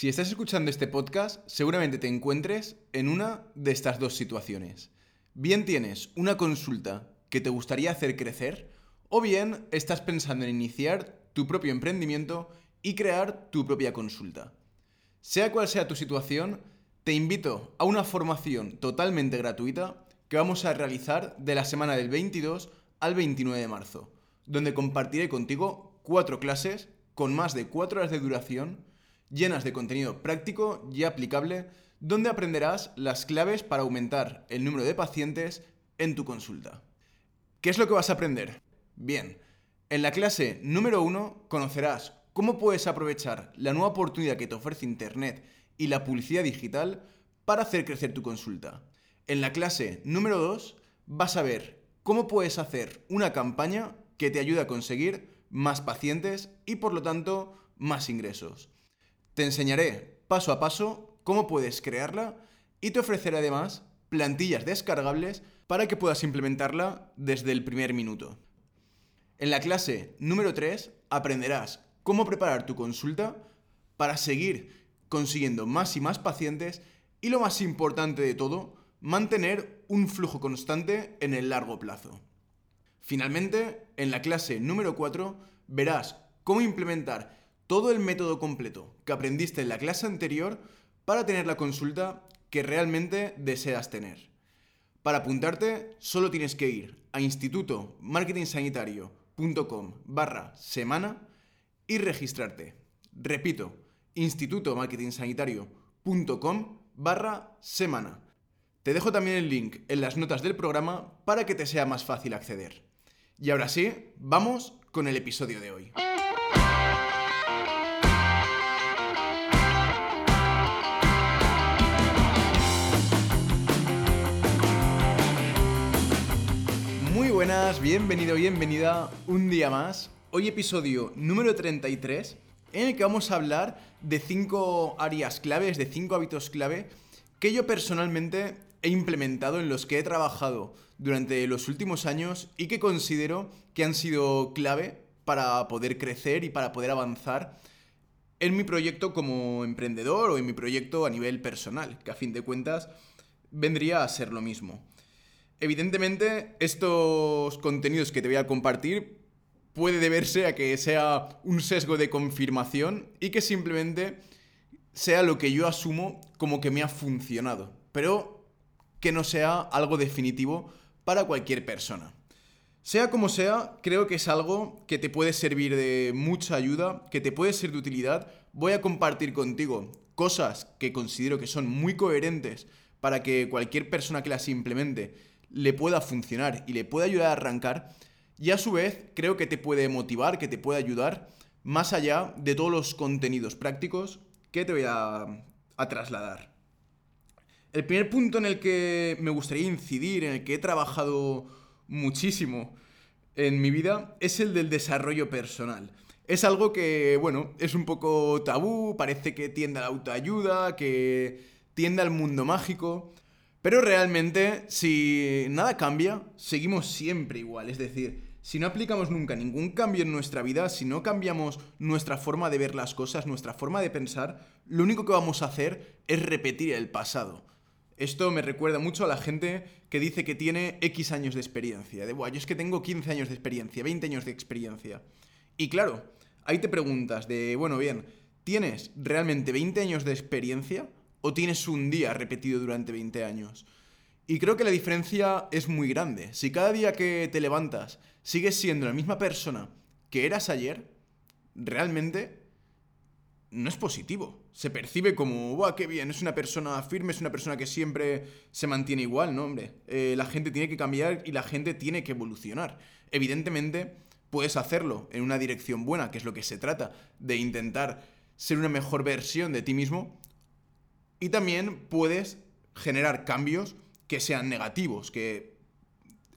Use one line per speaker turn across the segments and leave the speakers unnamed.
Si estás escuchando este podcast, seguramente te encuentres en una de estas dos situaciones. Bien tienes una consulta que te gustaría hacer crecer, o bien estás pensando en iniciar tu propio emprendimiento y crear tu propia consulta. Sea cual sea tu situación, te invito a una formación totalmente gratuita que vamos a realizar de la semana del 22 al 29 de marzo, donde compartiré contigo cuatro clases con más de cuatro horas de duración llenas de contenido práctico y aplicable, donde aprenderás las claves para aumentar el número de pacientes en tu consulta. ¿Qué es lo que vas a aprender? Bien, en la clase número 1 conocerás cómo puedes aprovechar la nueva oportunidad que te ofrece Internet y la publicidad digital para hacer crecer tu consulta. En la clase número 2 vas a ver cómo puedes hacer una campaña que te ayude a conseguir más pacientes y por lo tanto más ingresos. Te enseñaré paso a paso cómo puedes crearla y te ofreceré además plantillas descargables para que puedas implementarla desde el primer minuto. En la clase número 3 aprenderás cómo preparar tu consulta para seguir consiguiendo más y más pacientes y lo más importante de todo, mantener un flujo constante en el largo plazo. Finalmente, en la clase número 4 verás cómo implementar todo el método completo que aprendiste en la clase anterior para tener la consulta que realmente deseas tener. Para apuntarte, solo tienes que ir a institutomarketingsanitario.com barra semana y registrarte. Repito, institutomarketingsanitario.com barra semana. Te dejo también el link en las notas del programa para que te sea más fácil acceder. Y ahora sí, vamos con el episodio de hoy. Bienvenido, bienvenida un día más. Hoy episodio número 33 en el que vamos a hablar de 5 áreas claves, de 5 hábitos clave que yo personalmente he implementado en los que he trabajado durante los últimos años y que considero que han sido clave para poder crecer y para poder avanzar en mi proyecto como emprendedor o en mi proyecto a nivel personal, que a fin de cuentas vendría a ser lo mismo. Evidentemente, estos contenidos que te voy a compartir puede deberse a que sea un sesgo de confirmación y que simplemente sea lo que yo asumo como que me ha funcionado, pero que no sea algo definitivo para cualquier persona. Sea como sea, creo que es algo que te puede servir de mucha ayuda, que te puede ser de utilidad. Voy a compartir contigo cosas que considero que son muy coherentes para que cualquier persona que las implemente le pueda funcionar y le pueda ayudar a arrancar. Y a su vez creo que te puede motivar, que te puede ayudar más allá de todos los contenidos prácticos que te voy a, a trasladar. El primer punto en el que me gustaría incidir, en el que he trabajado muchísimo en mi vida, es el del desarrollo personal. Es algo que, bueno, es un poco tabú, parece que tiende a la autoayuda, que tiende al mundo mágico, pero realmente, si nada cambia, seguimos siempre igual. Es decir, si no aplicamos nunca ningún cambio en nuestra vida, si no cambiamos nuestra forma de ver las cosas, nuestra forma de pensar, lo único que vamos a hacer es repetir el pasado. Esto me recuerda mucho a la gente que dice que tiene X años de experiencia. De, Buah, yo es que tengo 15 años de experiencia, 20 años de experiencia. Y claro, ahí te preguntas de, bueno, bien, ¿tienes realmente 20 años de experiencia? O tienes un día repetido durante 20 años. Y creo que la diferencia es muy grande. Si cada día que te levantas sigues siendo la misma persona que eras ayer, realmente no es positivo. Se percibe como, ¡buah, qué bien! Es una persona firme, es una persona que siempre se mantiene igual, ¿no, hombre? Eh, la gente tiene que cambiar y la gente tiene que evolucionar. Evidentemente, puedes hacerlo en una dirección buena, que es lo que se trata, de intentar ser una mejor versión de ti mismo, y también puedes generar cambios que sean negativos, que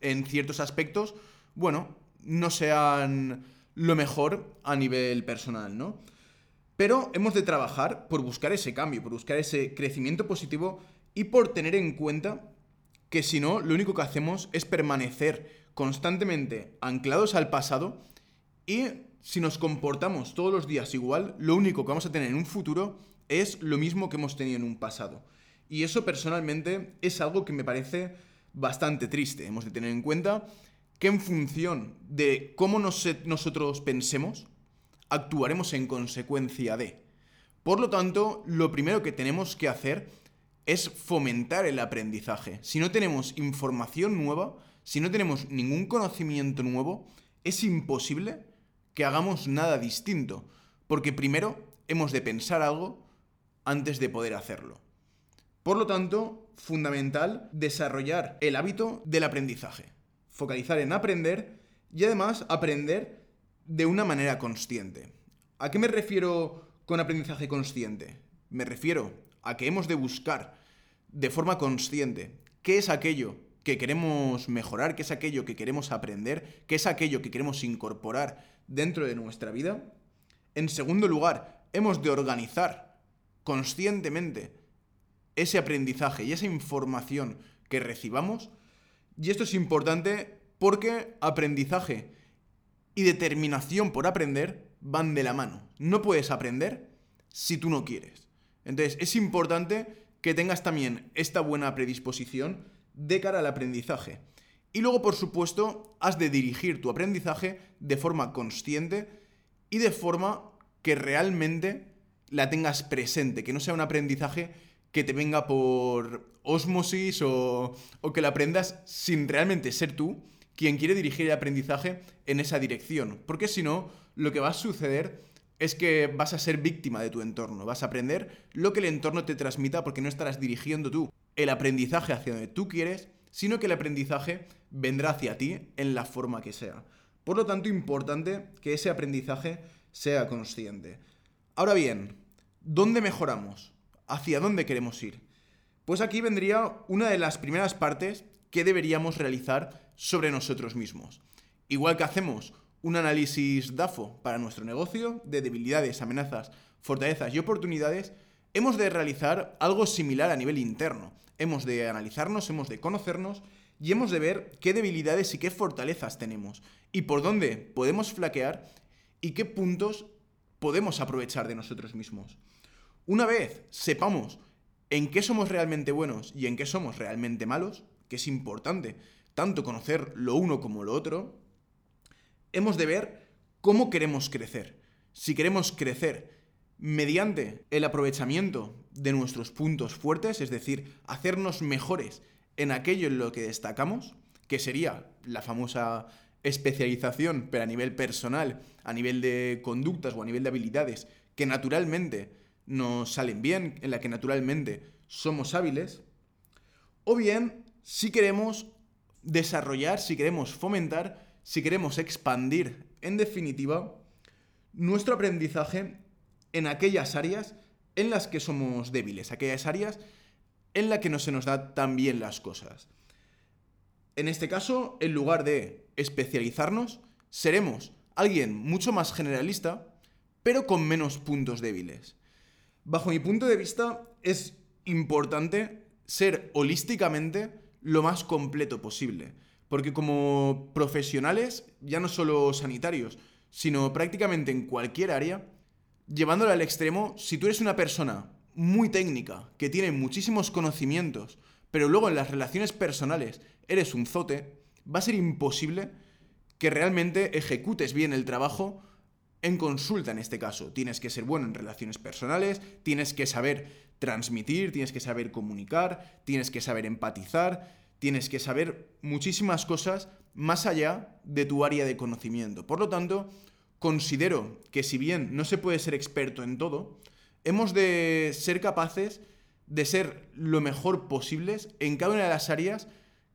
en ciertos aspectos, bueno, no sean lo mejor a nivel personal, ¿no? Pero hemos de trabajar por buscar ese cambio, por buscar ese crecimiento positivo y por tener en cuenta que si no, lo único que hacemos es permanecer constantemente anclados al pasado y si nos comportamos todos los días igual, lo único que vamos a tener en un futuro es lo mismo que hemos tenido en un pasado. Y eso personalmente es algo que me parece bastante triste. Hemos de tener en cuenta que en función de cómo nosotros pensemos, actuaremos en consecuencia de. Por lo tanto, lo primero que tenemos que hacer es fomentar el aprendizaje. Si no tenemos información nueva, si no tenemos ningún conocimiento nuevo, es imposible que hagamos nada distinto. Porque primero hemos de pensar algo antes de poder hacerlo. Por lo tanto, fundamental desarrollar el hábito del aprendizaje. Focalizar en aprender y además aprender de una manera consciente. ¿A qué me refiero con aprendizaje consciente? Me refiero a que hemos de buscar de forma consciente qué es aquello que queremos mejorar, qué es aquello que queremos aprender, qué es aquello que queremos incorporar dentro de nuestra vida. En segundo lugar, hemos de organizar conscientemente ese aprendizaje y esa información que recibamos. Y esto es importante porque aprendizaje y determinación por aprender van de la mano. No puedes aprender si tú no quieres. Entonces es importante que tengas también esta buena predisposición de cara al aprendizaje. Y luego, por supuesto, has de dirigir tu aprendizaje de forma consciente y de forma que realmente la tengas presente, que no sea un aprendizaje que te venga por osmosis o, o que la aprendas sin realmente ser tú quien quiere dirigir el aprendizaje en esa dirección. Porque si no, lo que va a suceder es que vas a ser víctima de tu entorno, vas a aprender lo que el entorno te transmita porque no estarás dirigiendo tú el aprendizaje hacia donde tú quieres, sino que el aprendizaje vendrá hacia ti en la forma que sea. Por lo tanto, importante que ese aprendizaje sea consciente. Ahora bien, ¿dónde mejoramos? ¿Hacia dónde queremos ir? Pues aquí vendría una de las primeras partes que deberíamos realizar sobre nosotros mismos. Igual que hacemos un análisis DAFO para nuestro negocio de debilidades, amenazas, fortalezas y oportunidades, hemos de realizar algo similar a nivel interno. Hemos de analizarnos, hemos de conocernos y hemos de ver qué debilidades y qué fortalezas tenemos y por dónde podemos flaquear y qué puntos podemos aprovechar de nosotros mismos. Una vez sepamos en qué somos realmente buenos y en qué somos realmente malos, que es importante tanto conocer lo uno como lo otro, hemos de ver cómo queremos crecer. Si queremos crecer mediante el aprovechamiento de nuestros puntos fuertes, es decir, hacernos mejores en aquello en lo que destacamos, que sería la famosa especialización, pero a nivel personal, a nivel de conductas o a nivel de habilidades, que naturalmente nos salen bien, en la que naturalmente somos hábiles, o bien si queremos desarrollar, si queremos fomentar, si queremos expandir, en definitiva, nuestro aprendizaje en aquellas áreas en las que somos débiles, aquellas áreas en las que no se nos da tan bien las cosas. En este caso, en lugar de especializarnos, seremos alguien mucho más generalista, pero con menos puntos débiles. Bajo mi punto de vista, es importante ser holísticamente lo más completo posible. Porque como profesionales, ya no solo sanitarios, sino prácticamente en cualquier área, llevándolo al extremo, si tú eres una persona muy técnica, que tiene muchísimos conocimientos, pero luego en las relaciones personales eres un zote, va a ser imposible que realmente ejecutes bien el trabajo en consulta en este caso. Tienes que ser bueno en relaciones personales, tienes que saber transmitir, tienes que saber comunicar, tienes que saber empatizar, tienes que saber muchísimas cosas más allá de tu área de conocimiento. Por lo tanto, considero que si bien no se puede ser experto en todo, hemos de ser capaces de ser lo mejor posibles en cada una de las áreas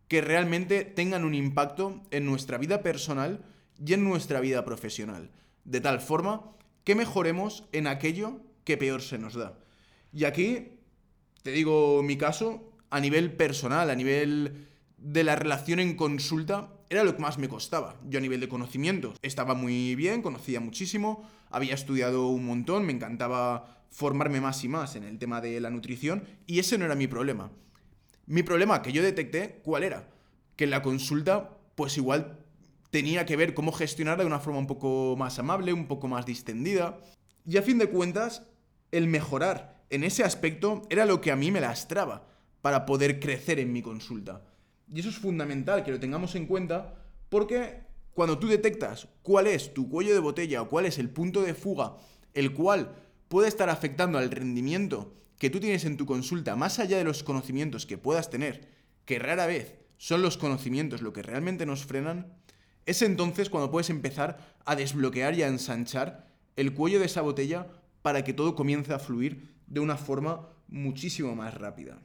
que realmente tengan un impacto en nuestra vida personal y en nuestra vida profesional, de tal forma que mejoremos en aquello que peor se nos da. Y aquí, te digo mi caso, a nivel personal, a nivel de la relación en consulta, era lo que más me costaba. Yo a nivel de conocimiento estaba muy bien, conocía muchísimo, había estudiado un montón, me encantaba formarme más y más en el tema de la nutrición y ese no era mi problema. Mi problema que yo detecté, ¿cuál era? Que en la consulta, pues igual tenía que ver cómo gestionarla de una forma un poco más amable, un poco más distendida. Y a fin de cuentas, el mejorar en ese aspecto era lo que a mí me lastraba para poder crecer en mi consulta. Y eso es fundamental que lo tengamos en cuenta porque cuando tú detectas cuál es tu cuello de botella o cuál es el punto de fuga, el cual puede estar afectando al rendimiento que tú tienes en tu consulta, más allá de los conocimientos que puedas tener, que rara vez son los conocimientos lo que realmente nos frenan, es entonces cuando puedes empezar a desbloquear y a ensanchar el cuello de esa botella para que todo comience a fluir de una forma muchísimo más rápida.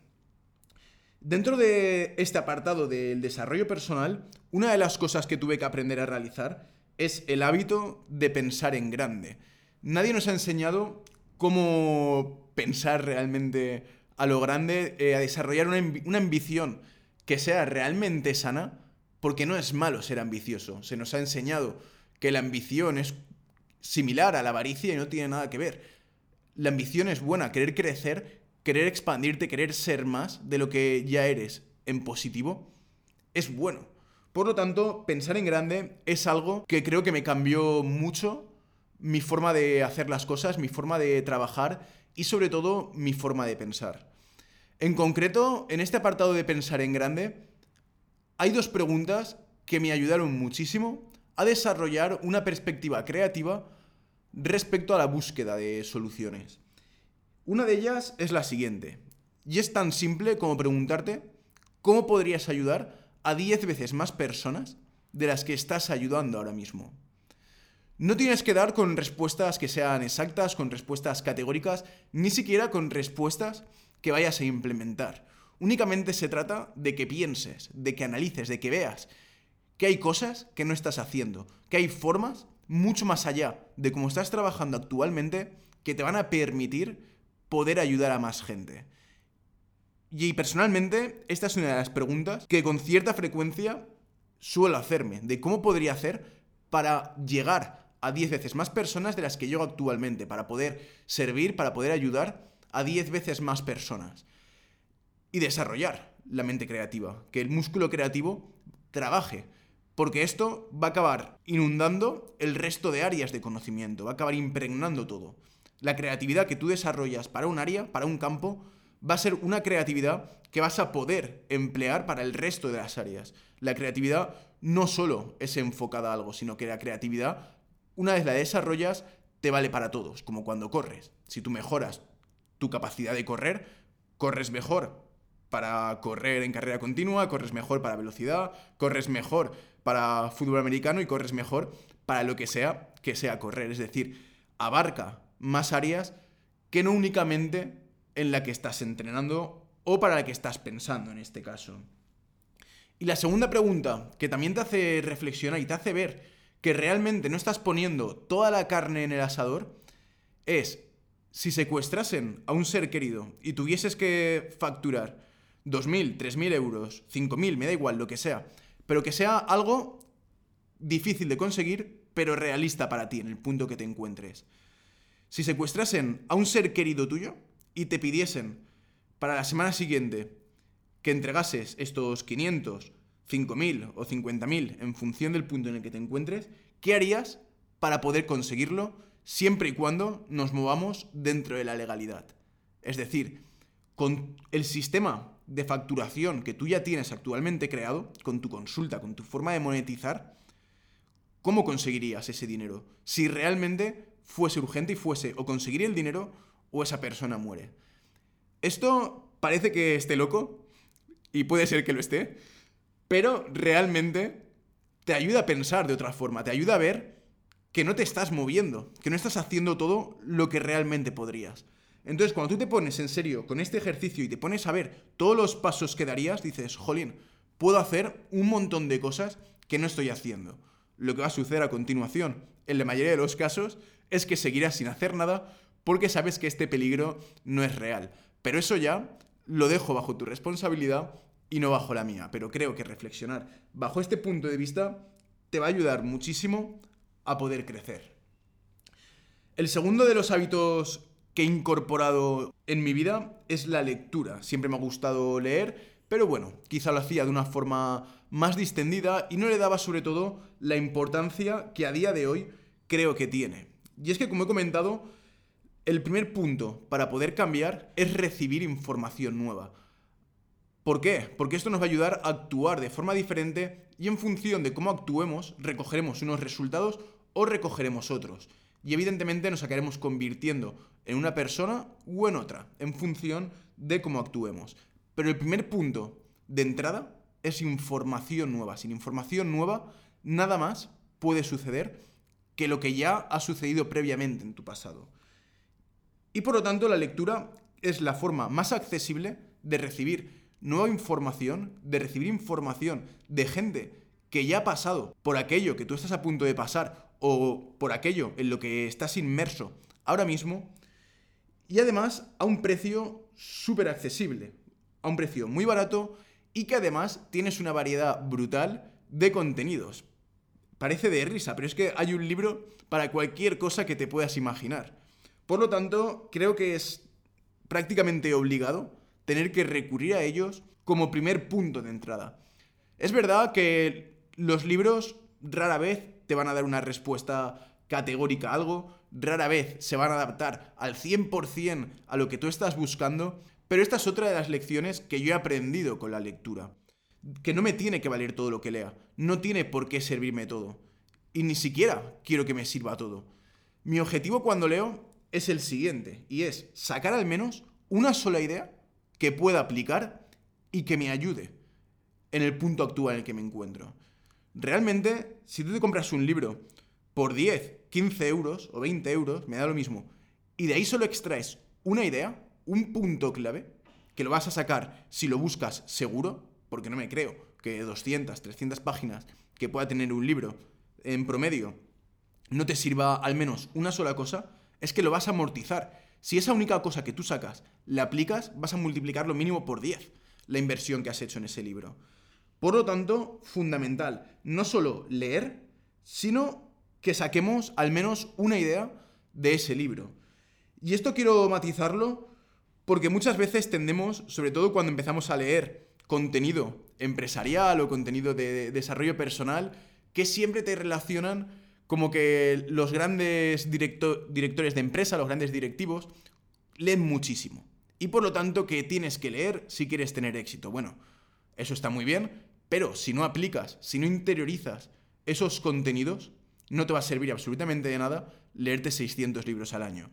Dentro de este apartado del desarrollo personal, una de las cosas que tuve que aprender a realizar es el hábito de pensar en grande. Nadie nos ha enseñado cómo pensar realmente a lo grande, eh, a desarrollar una ambición que sea realmente sana, porque no es malo ser ambicioso. Se nos ha enseñado que la ambición es similar a la avaricia y no tiene nada que ver. La ambición es buena, querer crecer, querer expandirte, querer ser más de lo que ya eres en positivo, es bueno. Por lo tanto, pensar en grande es algo que creo que me cambió mucho mi forma de hacer las cosas, mi forma de trabajar y sobre todo mi forma de pensar. En concreto, en este apartado de pensar en grande, hay dos preguntas que me ayudaron muchísimo a desarrollar una perspectiva creativa respecto a la búsqueda de soluciones. Una de ellas es la siguiente, y es tan simple como preguntarte cómo podrías ayudar a 10 veces más personas de las que estás ayudando ahora mismo. No tienes que dar con respuestas que sean exactas, con respuestas categóricas, ni siquiera con respuestas que vayas a implementar. Únicamente se trata de que pienses, de que analices, de que veas que hay cosas que no estás haciendo, que hay formas mucho más allá de cómo estás trabajando actualmente que te van a permitir poder ayudar a más gente. Y personalmente, esta es una de las preguntas que con cierta frecuencia suelo hacerme, de cómo podría hacer para llegar a 10 veces más personas de las que llego actualmente, para poder servir, para poder ayudar a 10 veces más personas. Y desarrollar la mente creativa, que el músculo creativo trabaje, porque esto va a acabar inundando el resto de áreas de conocimiento, va a acabar impregnando todo. La creatividad que tú desarrollas para un área, para un campo, va a ser una creatividad que vas a poder emplear para el resto de las áreas. La creatividad no solo es enfocada a algo, sino que la creatividad, una vez la desarrollas, te vale para todos, como cuando corres. Si tú mejoras tu capacidad de correr, corres mejor para correr en carrera continua, corres mejor para velocidad, corres mejor para fútbol americano y corres mejor para lo que sea que sea correr. Es decir, abarca más áreas que no únicamente en la que estás entrenando o para la que estás pensando en este caso. Y la segunda pregunta, que también te hace reflexionar y te hace ver que realmente no estás poniendo toda la carne en el asador, es, si secuestrasen a un ser querido y tuvieses que facturar 2.000, 3.000 euros, 5.000, me da igual, lo que sea, pero que sea algo difícil de conseguir, pero realista para ti en el punto que te encuentres. Si secuestrasen a un ser querido tuyo y te pidiesen para la semana siguiente que entregases estos 500, 5.000 o 50.000 en función del punto en el que te encuentres, ¿qué harías para poder conseguirlo siempre y cuando nos movamos dentro de la legalidad? Es decir, con el sistema de facturación que tú ya tienes actualmente creado, con tu consulta, con tu forma de monetizar, ¿cómo conseguirías ese dinero? Si realmente fuese urgente y fuese o conseguir el dinero o esa persona muere. Esto parece que esté loco, y puede ser que lo esté, pero realmente te ayuda a pensar de otra forma, te ayuda a ver que no te estás moviendo, que no estás haciendo todo lo que realmente podrías. Entonces, cuando tú te pones en serio con este ejercicio y te pones a ver todos los pasos que darías, dices, jolín, puedo hacer un montón de cosas que no estoy haciendo. Lo que va a suceder a continuación, en la mayoría de los casos, es que seguirás sin hacer nada porque sabes que este peligro no es real. Pero eso ya lo dejo bajo tu responsabilidad y no bajo la mía. Pero creo que reflexionar bajo este punto de vista te va a ayudar muchísimo a poder crecer. El segundo de los hábitos que he incorporado en mi vida es la lectura. Siempre me ha gustado leer, pero bueno, quizá lo hacía de una forma más distendida y no le daba sobre todo la importancia que a día de hoy creo que tiene. Y es que, como he comentado, el primer punto para poder cambiar es recibir información nueva. ¿Por qué? Porque esto nos va a ayudar a actuar de forma diferente y en función de cómo actuemos, recogeremos unos resultados o recogeremos otros. Y evidentemente nos acabaremos convirtiendo en una persona u en otra, en función de cómo actuemos. Pero el primer punto de entrada es información nueva. Sin información nueva, nada más puede suceder que lo que ya ha sucedido previamente en tu pasado. Y por lo tanto, la lectura es la forma más accesible de recibir nueva información, de recibir información de gente que ya ha pasado por aquello que tú estás a punto de pasar o por aquello en lo que estás inmerso ahora mismo y además a un precio súper accesible, a un precio muy barato y que además tienes una variedad brutal de contenidos. Parece de risa, pero es que hay un libro para cualquier cosa que te puedas imaginar. Por lo tanto, creo que es prácticamente obligado tener que recurrir a ellos como primer punto de entrada. Es verdad que los libros rara vez te van a dar una respuesta categórica a algo, rara vez se van a adaptar al 100% a lo que tú estás buscando, pero esta es otra de las lecciones que yo he aprendido con la lectura. Que no me tiene que valer todo lo que lea, no tiene por qué servirme todo. Y ni siquiera quiero que me sirva todo. Mi objetivo cuando leo es el siguiente, y es sacar al menos una sola idea que pueda aplicar y que me ayude en el punto actual en el que me encuentro. Realmente, si tú te compras un libro por 10, 15 euros o 20 euros, me da lo mismo, y de ahí solo extraes una idea, un punto clave, que lo vas a sacar si lo buscas seguro, porque no me creo que 200, 300 páginas que pueda tener un libro en promedio no te sirva al menos una sola cosa, es que lo vas a amortizar. Si esa única cosa que tú sacas la aplicas, vas a multiplicar lo mínimo por 10 la inversión que has hecho en ese libro. Por lo tanto, fundamental, no solo leer, sino que saquemos al menos una idea de ese libro. Y esto quiero matizarlo porque muchas veces tendemos, sobre todo cuando empezamos a leer contenido empresarial o contenido de desarrollo personal, que siempre te relacionan como que los grandes directores de empresa, los grandes directivos, leen muchísimo. Y por lo tanto que tienes que leer si quieres tener éxito. Bueno, eso está muy bien, pero si no aplicas, si no interiorizas esos contenidos, no te va a servir absolutamente de nada leerte 600 libros al año.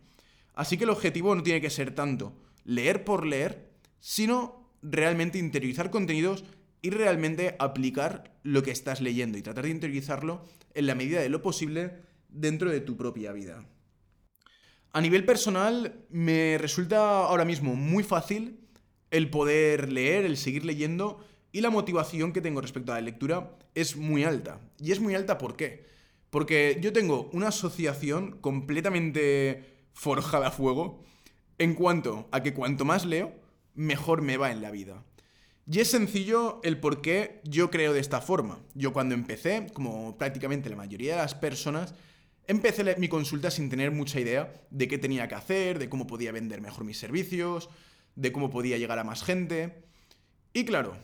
Así que el objetivo no tiene que ser tanto leer por leer, sino realmente interiorizar contenidos y realmente aplicar lo que estás leyendo y tratar de interiorizarlo en la medida de lo posible dentro de tu propia vida. A nivel personal, me resulta ahora mismo muy fácil el poder leer, el seguir leyendo y la motivación que tengo respecto a la lectura es muy alta. ¿Y es muy alta por qué? Porque yo tengo una asociación completamente forjada a fuego en cuanto a que cuanto más leo, mejor me va en la vida. Y es sencillo el por qué yo creo de esta forma. Yo cuando empecé, como prácticamente la mayoría de las personas, empecé mi consulta sin tener mucha idea de qué tenía que hacer, de cómo podía vender mejor mis servicios, de cómo podía llegar a más gente. Y claro,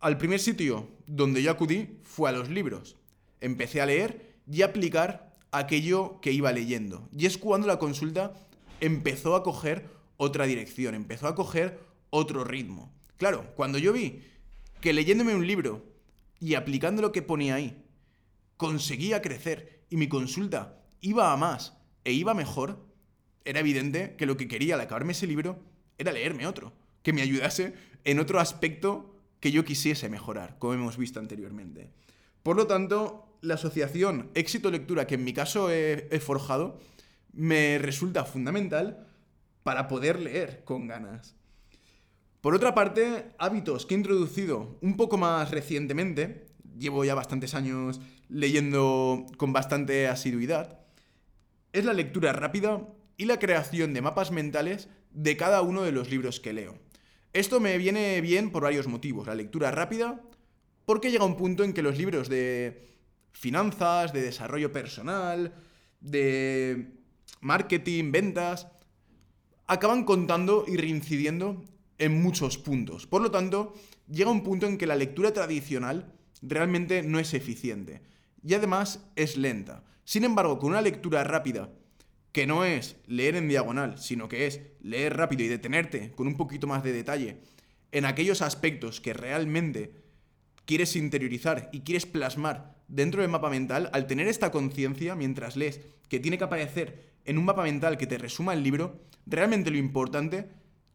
al primer sitio donde yo acudí fue a los libros. Empecé a leer y a aplicar aquello que iba leyendo. Y es cuando la consulta empezó a coger otra dirección, empezó a coger otro ritmo. Claro, cuando yo vi que leyéndome un libro y aplicando lo que ponía ahí, conseguía crecer y mi consulta iba a más e iba mejor, era evidente que lo que quería al acabarme ese libro era leerme otro, que me ayudase en otro aspecto que yo quisiese mejorar, como hemos visto anteriormente. Por lo tanto, la asociación éxito-lectura que en mi caso he, he forjado me resulta fundamental para poder leer con ganas. Por otra parte, hábitos que he introducido un poco más recientemente, llevo ya bastantes años leyendo con bastante asiduidad, es la lectura rápida y la creación de mapas mentales de cada uno de los libros que leo. Esto me viene bien por varios motivos. La lectura rápida, porque llega un punto en que los libros de finanzas, de desarrollo personal, de marketing, ventas, acaban contando y reincidiendo en muchos puntos. Por lo tanto, llega un punto en que la lectura tradicional realmente no es eficiente y además es lenta. Sin embargo, con una lectura rápida que no es leer en diagonal, sino que es leer rápido y detenerte con un poquito más de detalle en aquellos aspectos que realmente quieres interiorizar y quieres plasmar dentro del mapa mental, al tener esta conciencia mientras lees que tiene que aparecer en un mapa mental que te resuma el libro, realmente lo importante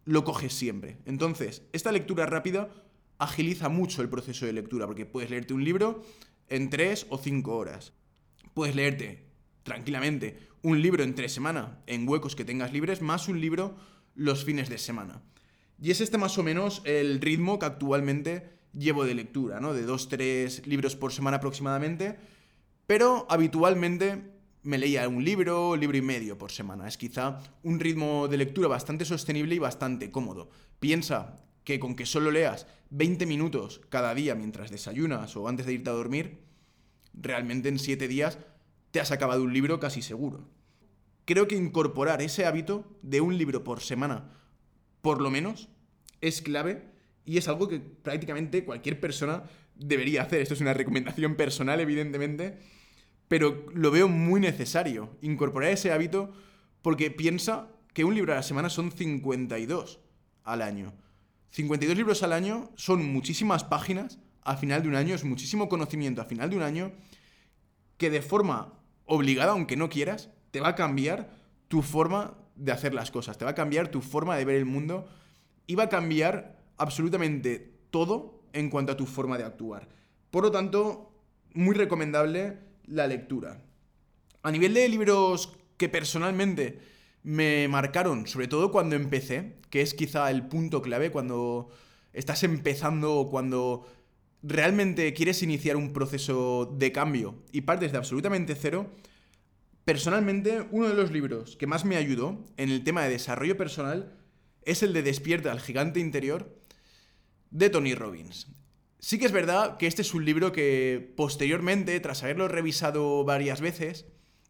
lo coges siempre. Entonces, esta lectura rápida agiliza mucho el proceso de lectura, porque puedes leerte un libro en tres o cinco horas. Puedes leerte tranquilamente un libro en tres semanas, en huecos que tengas libres, más un libro los fines de semana. Y es este más o menos el ritmo que actualmente llevo de lectura, ¿no? De dos, tres libros por semana aproximadamente, pero habitualmente me leía un libro, libro y medio por semana. Es quizá un ritmo de lectura bastante sostenible y bastante cómodo. Piensa que con que solo leas 20 minutos cada día mientras desayunas o antes de irte a dormir, realmente en 7 días te has acabado un libro casi seguro. Creo que incorporar ese hábito de un libro por semana, por lo menos, es clave y es algo que prácticamente cualquier persona debería hacer. Esto es una recomendación personal, evidentemente, pero lo veo muy necesario incorporar ese hábito porque piensa que un libro a la semana son 52 al año. 52 libros al año son muchísimas páginas al final de un año, es muchísimo conocimiento al final de un año que de forma obligada, aunque no quieras, te va a cambiar tu forma de hacer las cosas, te va a cambiar tu forma de ver el mundo y va a cambiar absolutamente todo en cuanto a tu forma de actuar. Por lo tanto, muy recomendable la lectura. A nivel de libros que personalmente me marcaron, sobre todo cuando empecé, que es quizá el punto clave cuando estás empezando o cuando realmente quieres iniciar un proceso de cambio y partes de absolutamente cero, personalmente uno de los libros que más me ayudó en el tema de desarrollo personal es el de Despierta al gigante interior de Tony Robbins. Sí que es verdad que este es un libro que posteriormente, tras haberlo revisado varias veces,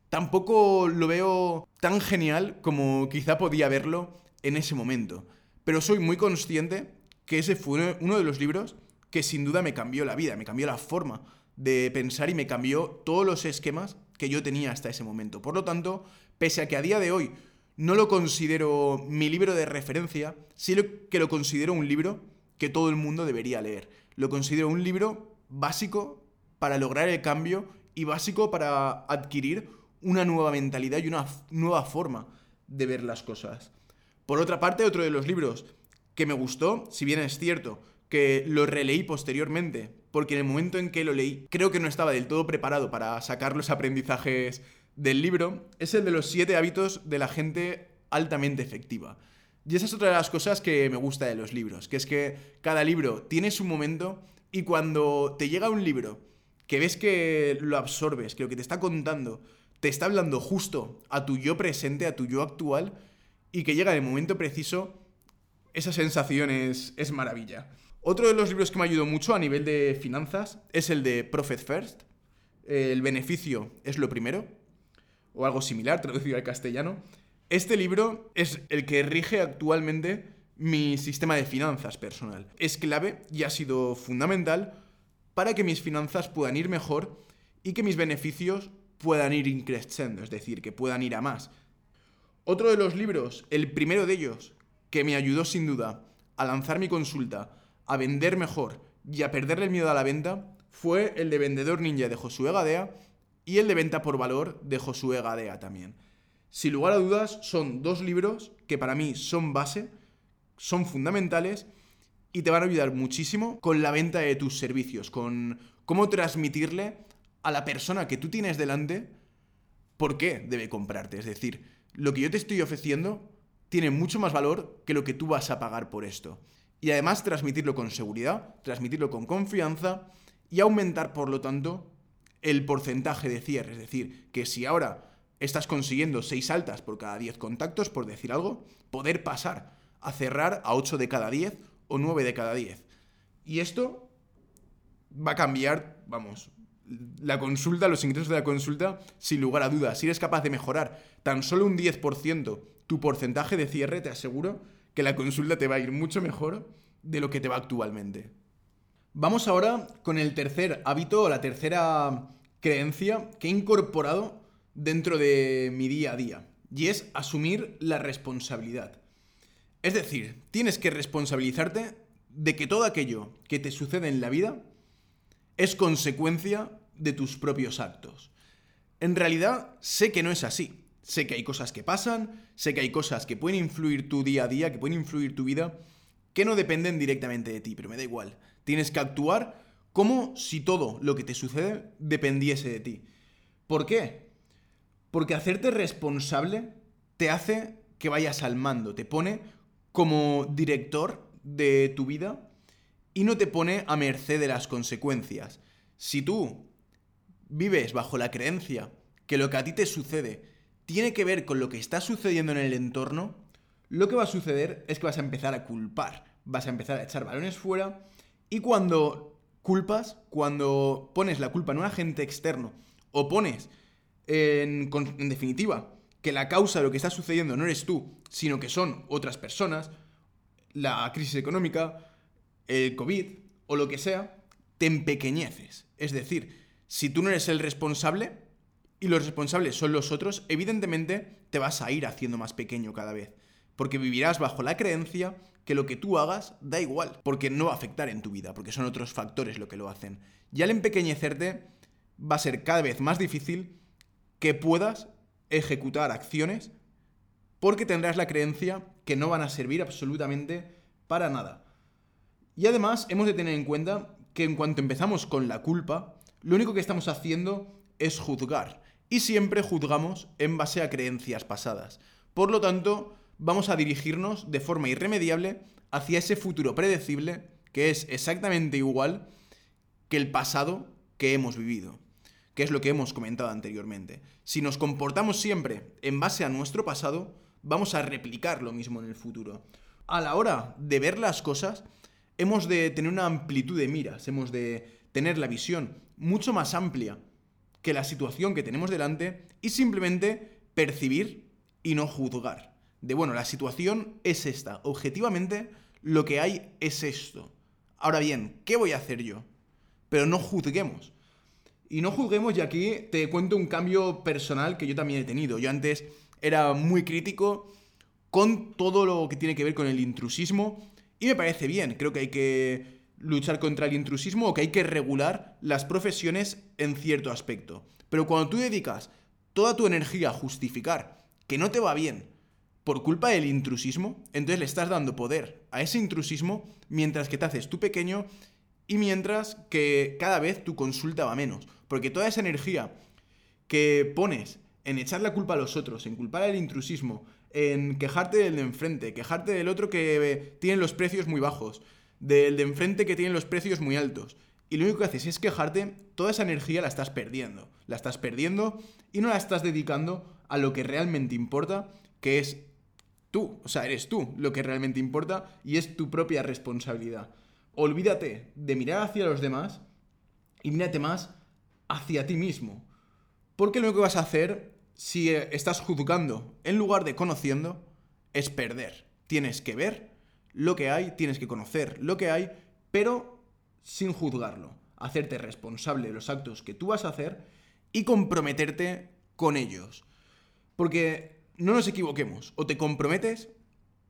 tampoco lo veo tan genial como quizá podía verlo en ese momento. Pero soy muy consciente que ese fue uno de los libros que sin duda me cambió la vida, me cambió la forma de pensar y me cambió todos los esquemas que yo tenía hasta ese momento. Por lo tanto, pese a que a día de hoy no lo considero mi libro de referencia, sí que lo considero un libro que todo el mundo debería leer lo considero un libro básico para lograr el cambio y básico para adquirir una nueva mentalidad y una nueva forma de ver las cosas. Por otra parte, otro de los libros que me gustó, si bien es cierto que lo releí posteriormente, porque en el momento en que lo leí creo que no estaba del todo preparado para sacar los aprendizajes del libro, es el de los siete hábitos de la gente altamente efectiva. Y esa es otra de las cosas que me gusta de los libros, que es que cada libro tiene su momento y cuando te llega un libro que ves que lo absorbes, que lo que te está contando te está hablando justo a tu yo presente, a tu yo actual, y que llega en el momento preciso, esa sensación es, es maravilla. Otro de los libros que me ayudó mucho a nivel de finanzas es el de Profit First. El beneficio es lo primero, o algo similar, traducido al castellano. Este libro es el que rige actualmente mi sistema de finanzas personal. Es clave y ha sido fundamental para que mis finanzas puedan ir mejor y que mis beneficios puedan ir increciendo, es decir, que puedan ir a más. Otro de los libros, el primero de ellos, que me ayudó sin duda a lanzar mi consulta, a vender mejor y a perderle el miedo a la venta, fue el de Vendedor Ninja de Josué Gadea y el de Venta por Valor de Josué Gadea también. Sin lugar a dudas, son dos libros que para mí son base, son fundamentales y te van a ayudar muchísimo con la venta de tus servicios, con cómo transmitirle a la persona que tú tienes delante por qué debe comprarte. Es decir, lo que yo te estoy ofreciendo tiene mucho más valor que lo que tú vas a pagar por esto. Y además transmitirlo con seguridad, transmitirlo con confianza y aumentar, por lo tanto, el porcentaje de cierre. Es decir, que si ahora estás consiguiendo 6 altas por cada 10 contactos, por decir algo, poder pasar a cerrar a 8 de cada 10 o 9 de cada 10. Y esto va a cambiar, vamos, la consulta, los ingresos de la consulta, sin lugar a dudas. Si eres capaz de mejorar tan solo un 10% tu porcentaje de cierre, te aseguro que la consulta te va a ir mucho mejor de lo que te va actualmente. Vamos ahora con el tercer hábito o la tercera creencia que he incorporado dentro de mi día a día. y es asumir la responsabilidad. Es decir, tienes que responsabilizarte de que todo aquello que te sucede en la vida es consecuencia de tus propios actos. En realidad, sé que no es así. Sé que hay cosas que pasan, sé que hay cosas que pueden influir tu día a día, que pueden influir tu vida, que no dependen directamente de ti, pero me da igual. Tienes que actuar como si todo lo que te sucede dependiese de ti. ¿Por qué? Porque hacerte responsable te hace que vayas al mando, te pone como director de tu vida y no te pone a merced de las consecuencias. Si tú vives bajo la creencia que lo que a ti te sucede tiene que ver con lo que está sucediendo en el entorno, lo que va a suceder es que vas a empezar a culpar, vas a empezar a echar balones fuera y cuando culpas, cuando pones la culpa en un agente externo o pones en, en definitiva que la causa de lo que está sucediendo no eres tú, sino que son otras personas, la crisis económica, el COVID o lo que sea, te empequeñeces. Es decir, si tú no eres el responsable y los responsables son los otros, evidentemente te vas a ir haciendo más pequeño cada vez. Porque vivirás bajo la creencia que lo que tú hagas da igual, porque no va a afectar en tu vida, porque son otros factores lo que lo hacen. Y al empequeñecerte va a ser cada vez más difícil que puedas ejecutar acciones porque tendrás la creencia que no van a servir absolutamente para nada. Y además hemos de tener en cuenta que en cuanto empezamos con la culpa, lo único que estamos haciendo es juzgar. Y siempre juzgamos en base a creencias pasadas. Por lo tanto, vamos a dirigirnos de forma irremediable hacia ese futuro predecible que es exactamente igual que el pasado que hemos vivido que es lo que hemos comentado anteriormente. Si nos comportamos siempre en base a nuestro pasado, vamos a replicar lo mismo en el futuro. A la hora de ver las cosas, hemos de tener una amplitud de miras, hemos de tener la visión mucho más amplia que la situación que tenemos delante y simplemente percibir y no juzgar. De bueno, la situación es esta, objetivamente lo que hay es esto. Ahora bien, ¿qué voy a hacer yo? Pero no juzguemos. Y no juzguemos, y aquí te cuento un cambio personal que yo también he tenido. Yo antes era muy crítico con todo lo que tiene que ver con el intrusismo y me parece bien. Creo que hay que luchar contra el intrusismo o que hay que regular las profesiones en cierto aspecto. Pero cuando tú dedicas toda tu energía a justificar que no te va bien por culpa del intrusismo, entonces le estás dando poder a ese intrusismo mientras que te haces tú pequeño y mientras que cada vez tu consulta va menos. Porque toda esa energía que pones en echar la culpa a los otros, en culpar al intrusismo, en quejarte del de enfrente, quejarte del otro que tiene los precios muy bajos, del de enfrente que tiene los precios muy altos. Y lo único que haces es quejarte, toda esa energía la estás perdiendo. La estás perdiendo y no la estás dedicando a lo que realmente importa, que es tú. O sea, eres tú lo que realmente importa y es tu propia responsabilidad olvídate de mirar hacia los demás y mírate más hacia ti mismo. Porque lo que vas a hacer si estás juzgando en lugar de conociendo es perder. Tienes que ver lo que hay, tienes que conocer lo que hay, pero sin juzgarlo. Hacerte responsable de los actos que tú vas a hacer y comprometerte con ellos. Porque no nos equivoquemos, o te comprometes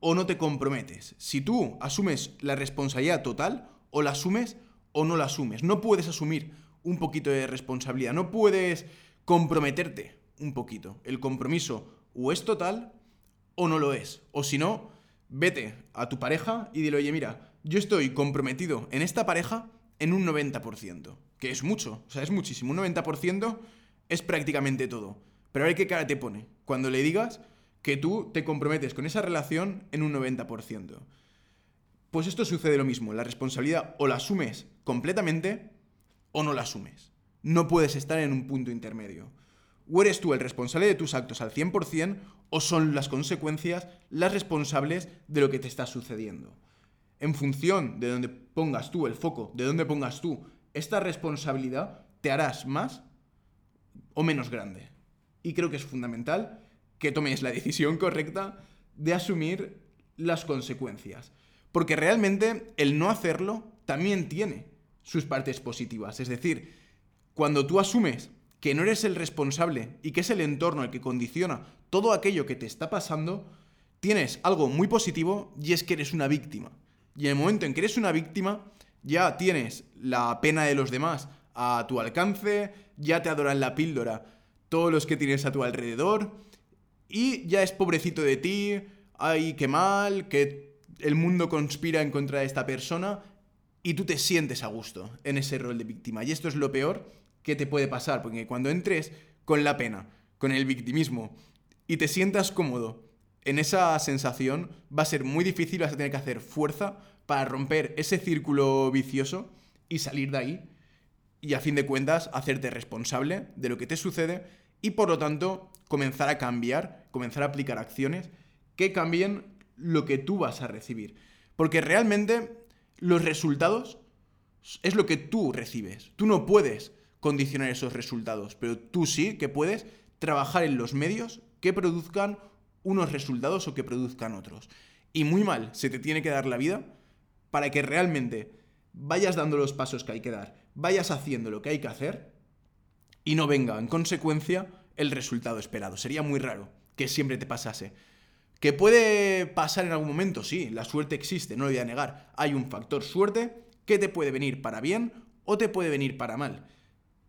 o no te comprometes. Si tú asumes la responsabilidad total, o la asumes o no la asumes. No puedes asumir un poquito de responsabilidad, no puedes comprometerte un poquito. El compromiso o es total o no lo es. O si no, vete a tu pareja y dile, oye, mira, yo estoy comprometido en esta pareja en un 90%, que es mucho, o sea, es muchísimo. Un 90% es prácticamente todo. Pero a ver qué cara te pone cuando le digas, que tú te comprometes con esa relación en un 90%. Pues esto sucede lo mismo, la responsabilidad o la asumes completamente o no la asumes. No puedes estar en un punto intermedio. O eres tú el responsable de tus actos al 100% o son las consecuencias las responsables de lo que te está sucediendo. En función de donde pongas tú el foco, de donde pongas tú esta responsabilidad, te harás más o menos grande. Y creo que es fundamental que tomes la decisión correcta de asumir las consecuencias. Porque realmente el no hacerlo también tiene sus partes positivas. Es decir, cuando tú asumes que no eres el responsable y que es el entorno el que condiciona todo aquello que te está pasando, tienes algo muy positivo y es que eres una víctima. Y en el momento en que eres una víctima, ya tienes la pena de los demás a tu alcance, ya te adoran la píldora todos los que tienes a tu alrededor, y ya es pobrecito de ti, ay, qué mal, que el mundo conspira en contra de esta persona, y tú te sientes a gusto en ese rol de víctima. Y esto es lo peor que te puede pasar, porque cuando entres con la pena, con el victimismo, y te sientas cómodo en esa sensación, va a ser muy difícil, vas a tener que hacer fuerza para romper ese círculo vicioso y salir de ahí y a fin de cuentas hacerte responsable de lo que te sucede y por lo tanto comenzar a cambiar, comenzar a aplicar acciones que cambien lo que tú vas a recibir. Porque realmente los resultados es lo que tú recibes. Tú no puedes condicionar esos resultados, pero tú sí que puedes trabajar en los medios que produzcan unos resultados o que produzcan otros. Y muy mal se te tiene que dar la vida para que realmente vayas dando los pasos que hay que dar, vayas haciendo lo que hay que hacer y no venga en consecuencia el resultado esperado. Sería muy raro que siempre te pasase. ¿Que puede pasar en algún momento? Sí, la suerte existe, no lo voy a negar. Hay un factor suerte que te puede venir para bien o te puede venir para mal.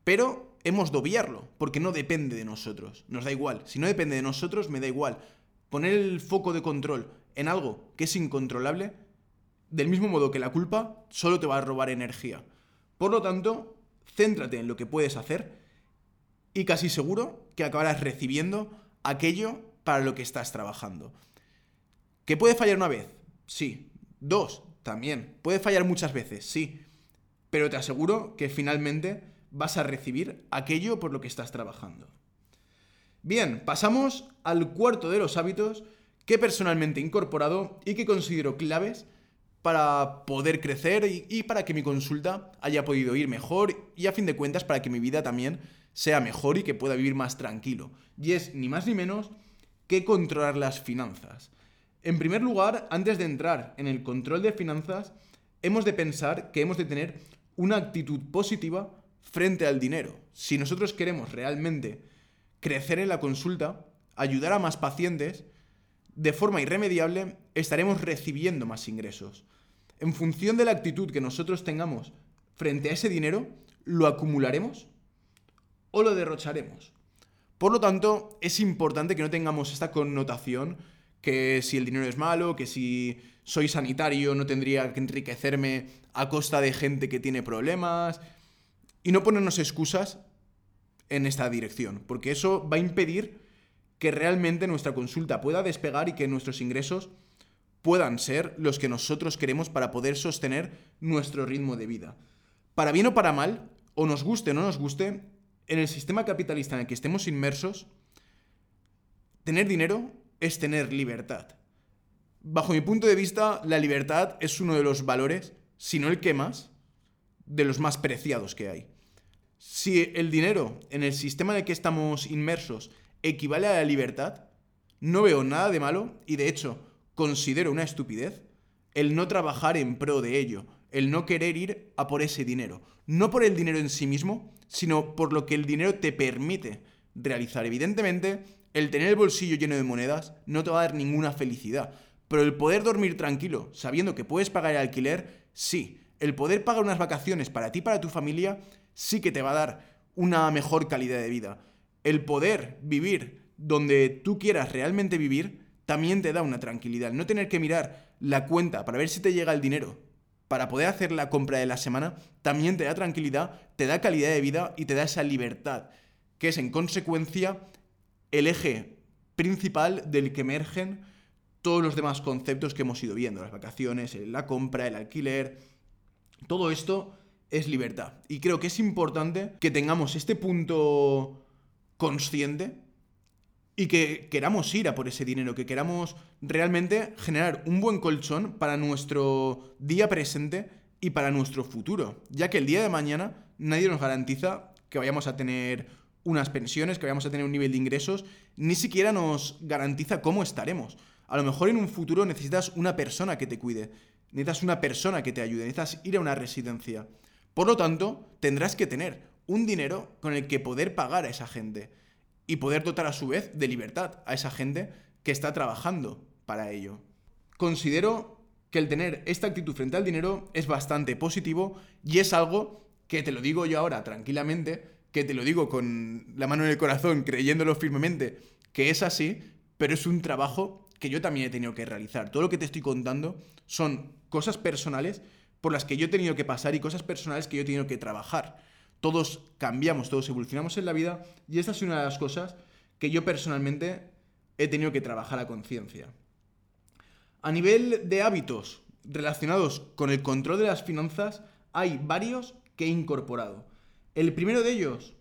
Pero hemos de obviarlo, porque no depende de nosotros. Nos da igual. Si no depende de nosotros, me da igual. Poner el foco de control en algo que es incontrolable del mismo modo que la culpa solo te va a robar energía. Por lo tanto, céntrate en lo que puedes hacer y casi seguro que acabarás recibiendo aquello para lo que estás trabajando. ¿Que puede fallar una vez? Sí. Dos, también. Puede fallar muchas veces, sí. Pero te aseguro que finalmente vas a recibir aquello por lo que estás trabajando. Bien, pasamos al cuarto de los hábitos que personalmente he incorporado y que considero claves para poder crecer y, para que mi consulta haya podido ir mejor y a fin de cuentas para que mi vida también sea mejor y que pueda vivir más tranquilo. Y es ni más ni menos que controlar las finanzas. En primer lugar, antes de entrar en el control de finanzas, hemos de pensar que hemos de tener una actitud positiva frente al dinero. Si nosotros queremos realmente crecer en la consulta, ayudar a más pacientes, de forma irremediable estaremos recibiendo más ingresos. En función de la actitud que nosotros tengamos frente a ese dinero, lo acumularemos o lo derrocharemos. Por lo tanto, es importante que no tengamos esta connotación que si el dinero es malo, que si soy sanitario no tendría que enriquecerme a costa de gente que tiene problemas, y no ponernos excusas en esta dirección, porque eso va a impedir que realmente nuestra consulta pueda despegar y que nuestros ingresos puedan ser los que nosotros queremos para poder sostener nuestro ritmo de vida. Para bien o para mal, o nos guste o no nos guste, en el sistema capitalista en el que estemos inmersos, tener dinero es tener libertad. Bajo mi punto de vista, la libertad es uno de los valores, si no el que más, de los más preciados que hay. Si el dinero en el sistema en el que estamos inmersos equivale a la libertad, no veo nada de malo y de hecho considero una estupidez el no trabajar en pro de ello, el no querer ir a por ese dinero. No por el dinero en sí mismo, sino por lo que el dinero te permite realizar. Evidentemente, el tener el bolsillo lleno de monedas no te va a dar ninguna felicidad, pero el poder dormir tranquilo, sabiendo que puedes pagar el alquiler, sí. El poder pagar unas vacaciones para ti y para tu familia, sí que te va a dar una mejor calidad de vida el poder vivir donde tú quieras realmente vivir, también te da una tranquilidad. no tener que mirar la cuenta para ver si te llega el dinero, para poder hacer la compra de la semana, también te da tranquilidad, te da calidad de vida y te da esa libertad, que es en consecuencia el eje principal del que emergen todos los demás conceptos que hemos ido viendo, las vacaciones, la compra, el alquiler, todo esto es libertad. Y creo que es importante que tengamos este punto consciente y que queramos ir a por ese dinero, que queramos realmente generar un buen colchón para nuestro día presente y para nuestro futuro, ya que el día de mañana nadie nos garantiza que vayamos a tener unas pensiones, que vayamos a tener un nivel de ingresos, ni siquiera nos garantiza cómo estaremos. A lo mejor en un futuro necesitas una persona que te cuide, necesitas una persona que te ayude, necesitas ir a una residencia. Por lo tanto, tendrás que tener un dinero con el que poder pagar a esa gente y poder dotar a su vez de libertad a esa gente que está trabajando para ello. Considero que el tener esta actitud frente al dinero es bastante positivo y es algo que te lo digo yo ahora tranquilamente, que te lo digo con la mano en el corazón, creyéndolo firmemente, que es así, pero es un trabajo que yo también he tenido que realizar. Todo lo que te estoy contando son cosas personales por las que yo he tenido que pasar y cosas personales que yo he tenido que trabajar. Todos cambiamos, todos evolucionamos en la vida y esta es una de las cosas que yo personalmente he tenido que trabajar a conciencia. A nivel de hábitos relacionados con el control de las finanzas, hay varios que he incorporado. El primero de ellos,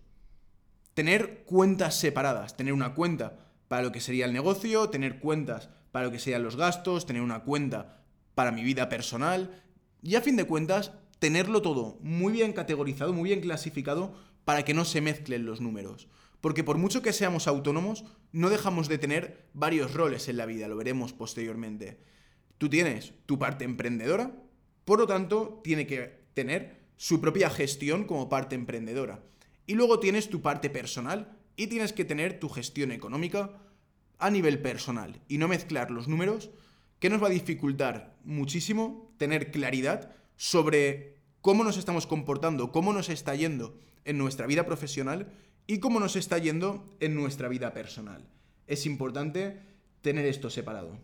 tener cuentas separadas, tener una cuenta para lo que sería el negocio, tener cuentas para lo que serían los gastos, tener una cuenta para mi vida personal y a fin de cuentas tenerlo todo muy bien categorizado, muy bien clasificado para que no se mezclen los números. Porque por mucho que seamos autónomos, no dejamos de tener varios roles en la vida, lo veremos posteriormente. Tú tienes tu parte emprendedora, por lo tanto, tiene que tener su propia gestión como parte emprendedora. Y luego tienes tu parte personal y tienes que tener tu gestión económica a nivel personal y no mezclar los números que nos va a dificultar muchísimo tener claridad sobre cómo nos estamos comportando, cómo nos está yendo en nuestra vida profesional y cómo nos está yendo en nuestra vida personal. Es importante tener esto separado.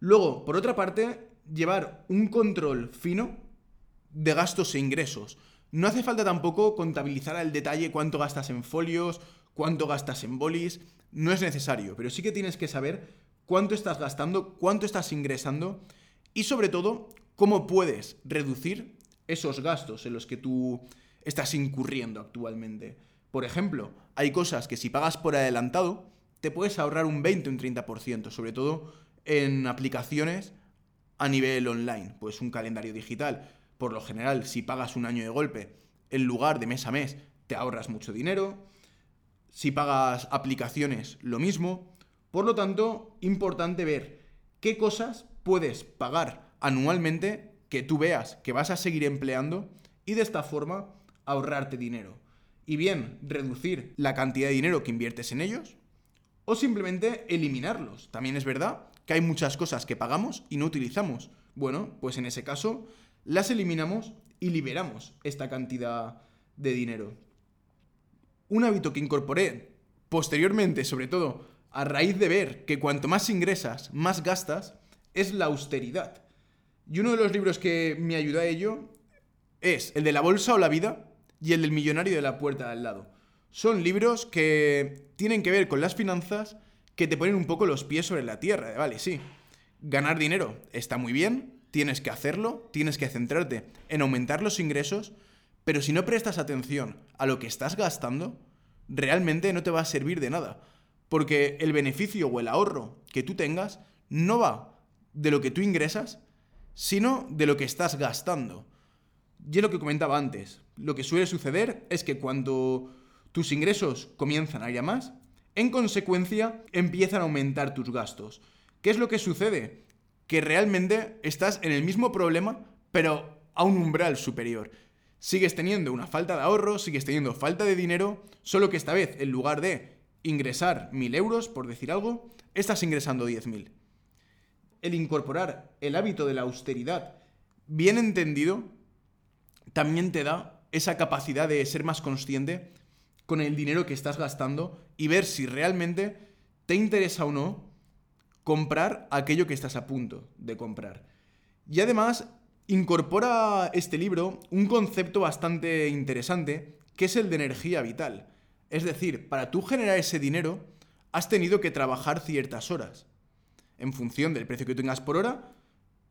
Luego, por otra parte, llevar un control fino de gastos e ingresos. No hace falta tampoco contabilizar al detalle cuánto gastas en folios, cuánto gastas en bolis, no es necesario, pero sí que tienes que saber cuánto estás gastando, cuánto estás ingresando y sobre todo cómo puedes reducir esos gastos en los que tú estás incurriendo actualmente. Por ejemplo, hay cosas que si pagas por adelantado, te puedes ahorrar un 20 o un 30%, sobre todo en aplicaciones a nivel online, pues un calendario digital por lo general, si pagas un año de golpe, en lugar de mes a mes, te ahorras mucho dinero. Si pagas aplicaciones, lo mismo. Por lo tanto, importante ver qué cosas puedes pagar anualmente que tú veas que vas a seguir empleando y de esta forma ahorrarte dinero. Y bien, reducir la cantidad de dinero que inviertes en ellos o simplemente eliminarlos. También es verdad que hay muchas cosas que pagamos y no utilizamos. Bueno, pues en ese caso las eliminamos y liberamos esta cantidad de dinero. Un hábito que incorporé posteriormente, sobre todo a raíz de ver que cuanto más ingresas, más gastas, es la austeridad. Y uno de los libros que me ayuda a ello es el de la bolsa o la vida y el del millonario de la puerta de al lado. Son libros que tienen que ver con las finanzas que te ponen un poco los pies sobre la tierra. Vale, sí, ganar dinero está muy bien, tienes que hacerlo, tienes que centrarte en aumentar los ingresos, pero si no prestas atención a lo que estás gastando, realmente no te va a servir de nada. Porque el beneficio o el ahorro que tú tengas no va de lo que tú ingresas, sino de lo que estás gastando. Y es lo que comentaba antes. Lo que suele suceder es que cuando tus ingresos comienzan a ir a más, en consecuencia empiezan a aumentar tus gastos. ¿Qué es lo que sucede? que realmente estás en el mismo problema, pero a un umbral superior. Sigues teniendo una falta de ahorro, sigues teniendo falta de dinero, solo que esta vez, en lugar de ingresar 1.000 euros, por decir algo, estás ingresando 10.000. El incorporar el hábito de la austeridad bien entendido también te da esa capacidad de ser más consciente con el dinero que estás gastando y ver si realmente te interesa o no comprar aquello que estás a punto de comprar. Y además incorpora este libro un concepto bastante interesante, que es el de energía vital. Es decir, para tú generar ese dinero, has tenido que trabajar ciertas horas. En función del precio que tengas por hora,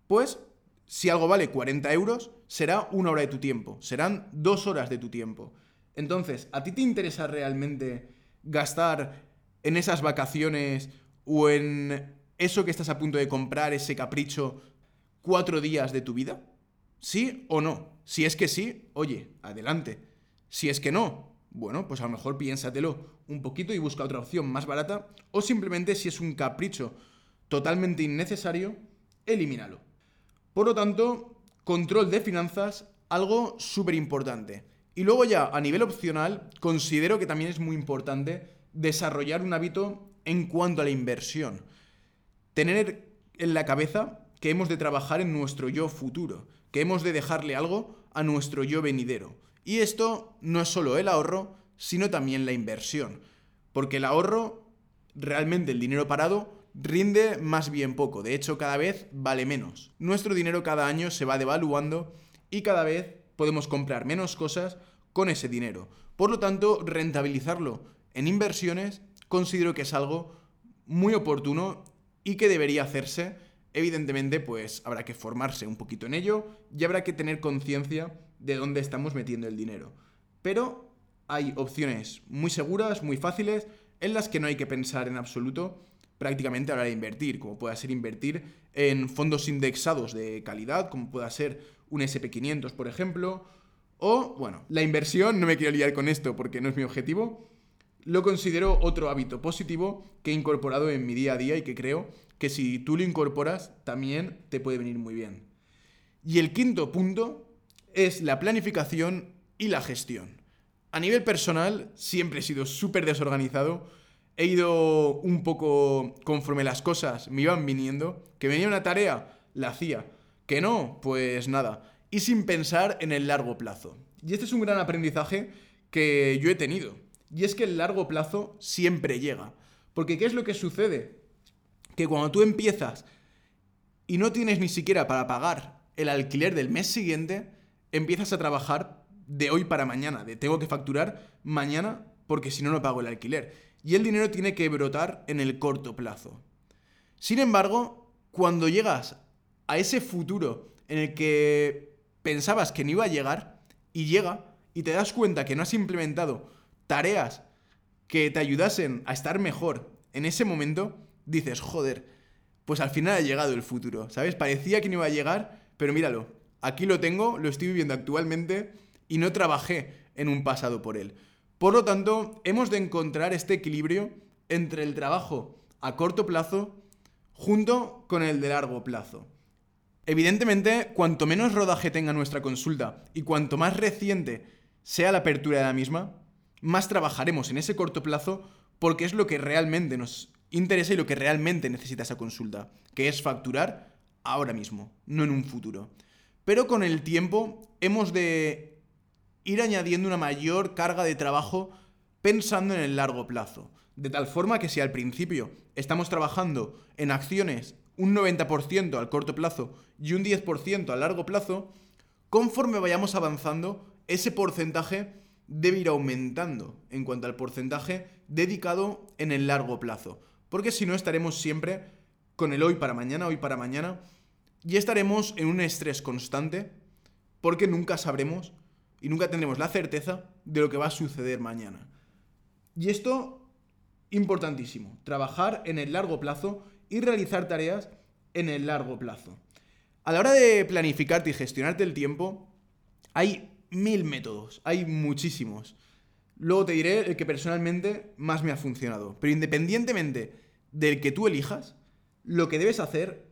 pues si algo vale 40 euros, será una hora de tu tiempo, serán dos horas de tu tiempo. Entonces, ¿a ti te interesa realmente gastar en esas vacaciones o en eso que estás a punto de comprar, ese capricho, cuatro días de tu vida? ¿Sí o no? Si es que sí, oye, adelante. Si es que no, bueno, pues a lo mejor piénsatelo un poquito y busca otra opción más barata. O simplemente si es un capricho totalmente innecesario, elimínalo. Por lo tanto, control de finanzas, algo súper importante. Y luego ya, a nivel opcional, considero que también es muy importante desarrollar un hábito en cuanto a la inversión. Tener en la cabeza que hemos de trabajar en nuestro yo futuro, que hemos de dejarle algo a nuestro yo venidero. Y esto no es solo el ahorro, sino también la inversión. Porque el ahorro, realmente el dinero parado, rinde más bien poco. De hecho, cada vez vale menos. Nuestro dinero cada año se va devaluando y cada vez podemos comprar menos cosas con ese dinero. Por lo tanto, rentabilizarlo en inversiones considero que es algo muy oportuno y que debería hacerse. Evidentemente, pues habrá que formarse un poquito en ello y habrá que tener conciencia de dónde estamos metiendo el dinero. Pero hay opciones muy seguras, muy fáciles, en las que no hay que pensar en absoluto prácticamente a la hora de invertir, como pueda ser invertir en fondos indexados de calidad, como pueda ser un SP500, por ejemplo, o, bueno, la inversión, no me quiero liar con esto porque no es mi objetivo, lo considero otro hábito positivo que he incorporado en mi día a día y que creo que si tú lo incorporas también te puede venir muy bien. Y el quinto punto es la planificación y la gestión. A nivel personal siempre he sido súper desorganizado, he ido un poco conforme las cosas me iban viniendo, que venía una tarea, la hacía, que no, pues nada, y sin pensar en el largo plazo. Y este es un gran aprendizaje que yo he tenido, y es que el largo plazo siempre llega, porque ¿qué es lo que sucede? Que cuando tú empiezas y no tienes ni siquiera para pagar el alquiler del mes siguiente, empiezas a trabajar de hoy para mañana, de tengo que facturar mañana porque si no no pago el alquiler y el dinero tiene que brotar en el corto plazo. Sin embargo, cuando llegas a ese futuro en el que pensabas que no iba a llegar y llega y te das cuenta que no has implementado tareas que te ayudasen a estar mejor en ese momento, dices, joder, pues al final ha llegado el futuro, ¿sabes? Parecía que no iba a llegar, pero míralo, aquí lo tengo, lo estoy viviendo actualmente y no trabajé en un pasado por él. Por lo tanto, hemos de encontrar este equilibrio entre el trabajo a corto plazo junto con el de largo plazo. Evidentemente, cuanto menos rodaje tenga nuestra consulta y cuanto más reciente sea la apertura de la misma, más trabajaremos en ese corto plazo porque es lo que realmente nos interesa y lo que realmente necesita esa consulta, que es facturar ahora mismo, no en un futuro. Pero con el tiempo hemos de ir añadiendo una mayor carga de trabajo pensando en el largo plazo. De tal forma que si al principio estamos trabajando en acciones un 90% al corto plazo y un 10% a largo plazo, conforme vayamos avanzando, ese porcentaje debe ir aumentando en cuanto al porcentaje dedicado en el largo plazo. Porque si no estaremos siempre con el hoy para mañana, hoy para mañana, y estaremos en un estrés constante porque nunca sabremos y nunca tendremos la certeza de lo que va a suceder mañana. Y esto, importantísimo, trabajar en el largo plazo y realizar tareas en el largo plazo. A la hora de planificarte y gestionarte el tiempo, hay mil métodos, hay muchísimos. Luego te diré el que personalmente más me ha funcionado. Pero independientemente del que tú elijas, lo que debes hacer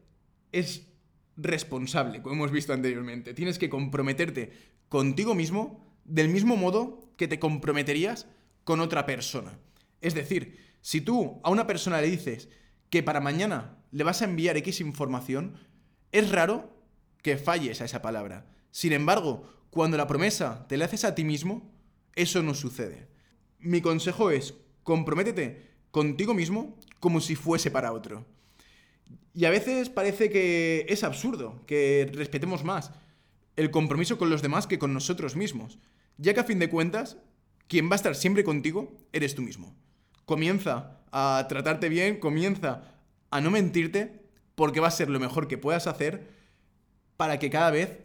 es responsable, como hemos visto anteriormente. Tienes que comprometerte contigo mismo del mismo modo que te comprometerías con otra persona. Es decir, si tú a una persona le dices que para mañana le vas a enviar X información, es raro que falles a esa palabra. Sin embargo, cuando la promesa te la haces a ti mismo, eso no sucede. Mi consejo es, comprométete contigo mismo como si fuese para otro. Y a veces parece que es absurdo que respetemos más el compromiso con los demás que con nosotros mismos, ya que a fin de cuentas, quien va a estar siempre contigo eres tú mismo. Comienza a tratarte bien, comienza a no mentirte, porque va a ser lo mejor que puedas hacer para que cada vez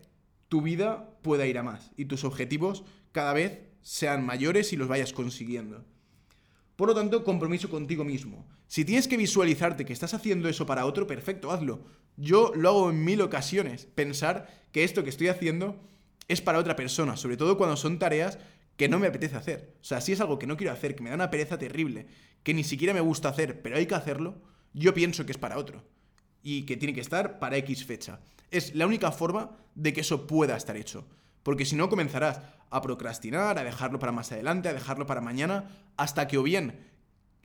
tu vida pueda ir a más y tus objetivos cada vez sean mayores y los vayas consiguiendo. Por lo tanto, compromiso contigo mismo. Si tienes que visualizarte que estás haciendo eso para otro, perfecto, hazlo. Yo lo hago en mil ocasiones, pensar que esto que estoy haciendo es para otra persona, sobre todo cuando son tareas que no me apetece hacer. O sea, si es algo que no quiero hacer, que me da una pereza terrible, que ni siquiera me gusta hacer, pero hay que hacerlo, yo pienso que es para otro. Y que tiene que estar para X fecha. Es la única forma de que eso pueda estar hecho. porque si no comenzarás a procrastinar, a dejarlo para más adelante, a dejarlo para mañana, hasta que o bien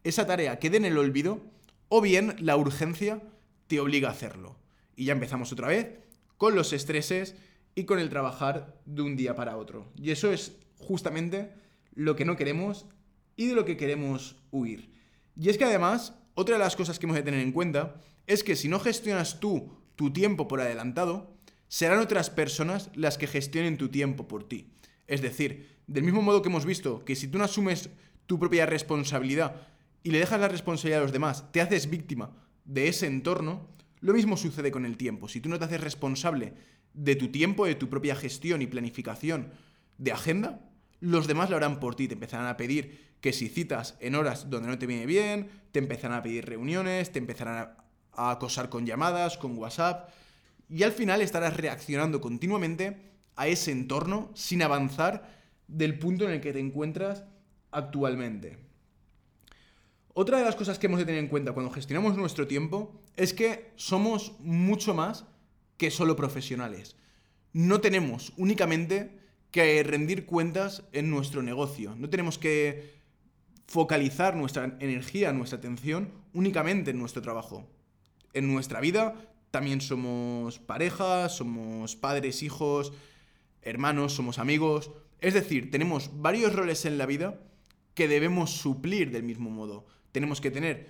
esa tarea quede en el olvido, o bien la urgencia te obliga a hacerlo. Y ya empezamos otra vez con los estreses y con el trabajar de un día para otro. Y eso es justamente lo que no queremos y de lo que queremos huir. Y es que además, otra de las cosas que hemos de tener en cuenta es que si no gestionas tú tu tiempo por adelantado, serán otras personas las que gestionen tu tiempo por ti. Es decir, del mismo modo que hemos visto que si tú no asumes tu propia responsabilidad y le dejas la responsabilidad a los demás, te haces víctima de ese entorno, lo mismo sucede con el tiempo. Si tú no te haces responsable de tu tiempo, de tu propia gestión y planificación de agenda, los demás lo harán por ti. Te empezarán a pedir que si citas en horas donde no te viene bien, te empezarán a pedir reuniones, te empezarán a acosar con llamadas, con WhatsApp, y al final estarás reaccionando continuamente a ese entorno sin avanzar del punto en el que te encuentras actualmente. Otra de las cosas que hemos de tener en cuenta cuando gestionamos nuestro tiempo es que somos mucho más que solo profesionales. No tenemos únicamente que rendir cuentas en nuestro negocio. No tenemos que focalizar nuestra energía, nuestra atención únicamente en nuestro trabajo. En nuestra vida también somos parejas, somos padres, hijos, hermanos, somos amigos. Es decir, tenemos varios roles en la vida que debemos suplir del mismo modo. Tenemos que tener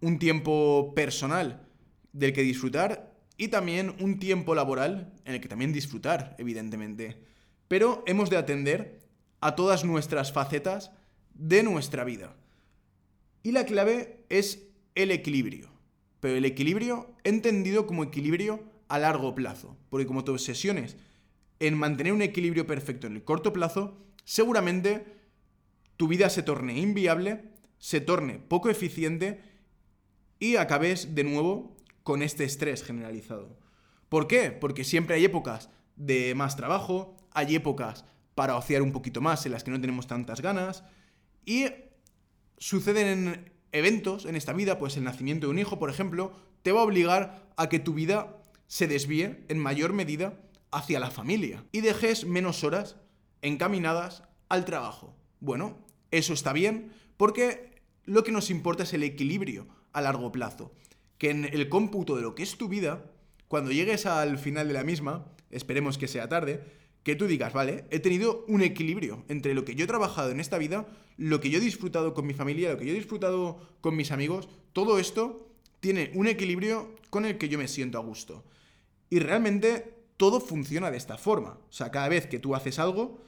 un tiempo personal del que disfrutar y también un tiempo laboral en el que también disfrutar, evidentemente. Pero hemos de atender a todas nuestras facetas de nuestra vida. Y la clave es el equilibrio. Pero el equilibrio entendido como equilibrio a largo plazo. Porque como te obsesiones en mantener un equilibrio perfecto en el corto plazo, seguramente tu vida se torne inviable, se torne poco eficiente y acabes de nuevo con este estrés generalizado. ¿Por qué? Porque siempre hay épocas de más trabajo, hay épocas para ociar un poquito más en las que no tenemos tantas ganas y suceden eventos en esta vida, pues el nacimiento de un hijo, por ejemplo, te va a obligar a que tu vida se desvíe en mayor medida hacia la familia y dejes menos horas encaminadas al trabajo. Bueno, eso está bien porque lo que nos importa es el equilibrio a largo plazo. Que en el cómputo de lo que es tu vida, cuando llegues al final de la misma, esperemos que sea tarde, que tú digas, vale, he tenido un equilibrio entre lo que yo he trabajado en esta vida, lo que yo he disfrutado con mi familia, lo que yo he disfrutado con mis amigos, todo esto tiene un equilibrio con el que yo me siento a gusto. Y realmente todo funciona de esta forma. O sea, cada vez que tú haces algo,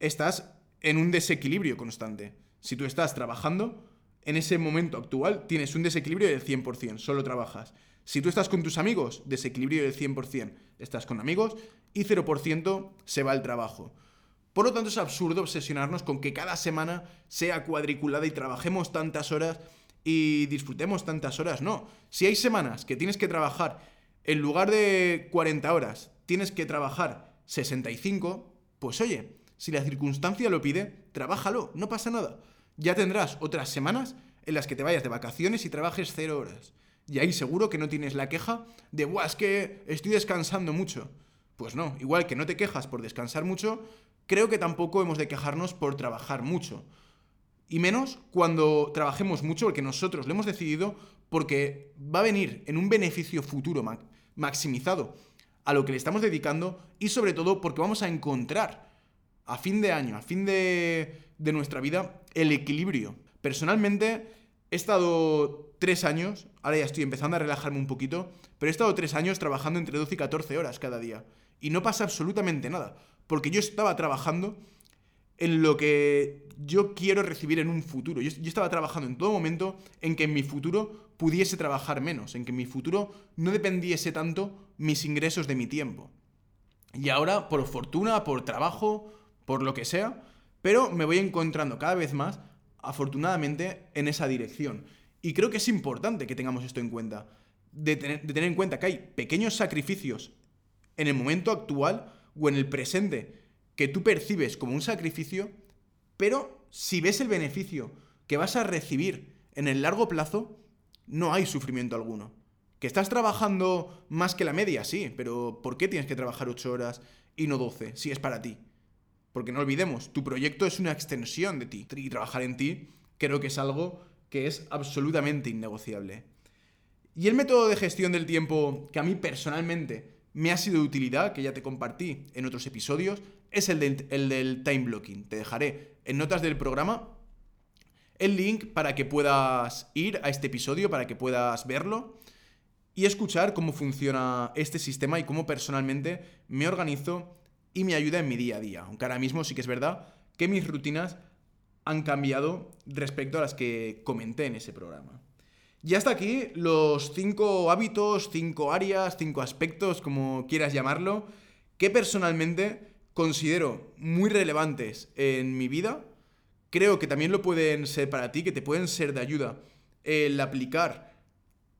estás en un desequilibrio constante. Si tú estás trabajando, en ese momento actual tienes un desequilibrio del 100%, solo trabajas. Si tú estás con tus amigos, desequilibrio del 100%, estás con amigos y 0% se va al trabajo. Por lo tanto, es absurdo obsesionarnos con que cada semana sea cuadriculada y trabajemos tantas horas y disfrutemos tantas horas. No, si hay semanas que tienes que trabajar en lugar de 40 horas, tienes que trabajar 65, pues oye, si la circunstancia lo pide, trabájalo, no pasa nada. Ya tendrás otras semanas en las que te vayas de vacaciones y trabajes 0 horas. Y ahí seguro que no tienes la queja de, Buah, es que estoy descansando mucho. Pues no, igual que no te quejas por descansar mucho, creo que tampoco hemos de quejarnos por trabajar mucho. Y menos cuando trabajemos mucho, porque nosotros lo hemos decidido, porque va a venir en un beneficio futuro maximizado a lo que le estamos dedicando y sobre todo porque vamos a encontrar a fin de año, a fin de, de nuestra vida, el equilibrio. Personalmente, he estado tres años, ahora ya estoy empezando a relajarme un poquito, pero he estado tres años trabajando entre 12 y 14 horas cada día. Y no pasa absolutamente nada, porque yo estaba trabajando en lo que yo quiero recibir en un futuro. Yo, estaba trabajando en todo momento en que en mi futuro pudiese trabajar menos, en que en mi futuro no dependiese tanto mis ingresos de mi tiempo. Y ahora, por fortuna, por trabajo, por lo que sea, pero me voy encontrando cada vez más, afortunadamente, en esa dirección. Y creo que es importante que tengamos esto en cuenta. De tener, en cuenta que hay pequeños sacrificios en el momento actual o en el presente que tú percibes como un sacrificio, pero si ves el beneficio que vas a recibir en el largo plazo, no hay sufrimiento alguno. Que estás trabajando más que la media, sí, pero ¿por qué tienes que trabajar 8 horas y no 12 si es para ti? Porque no olvidemos, tu proyecto es una extensión de ti. Y trabajar en ti creo que es algo que es absolutamente innegociable. Y el método de gestión del tiempo que a mí personalmente me ha sido de utilidad, que ya te compartí en otros episodios, es el del, el del time blocking. Te dejaré en notas del programa el link para que puedas ir a este episodio, para que puedas verlo y escuchar cómo funciona este sistema y cómo personalmente me organizo y me ayuda en mi día a día. Aunque ahora mismo sí que es verdad que mis rutinas han cambiado respecto a las que comenté en ese programa. Y hasta aquí los cinco hábitos, cinco áreas, cinco aspectos, como quieras llamarlo, que personalmente considero muy relevantes en mi vida creo que también lo pueden ser para ti, que te pueden ser de ayuda el aplicar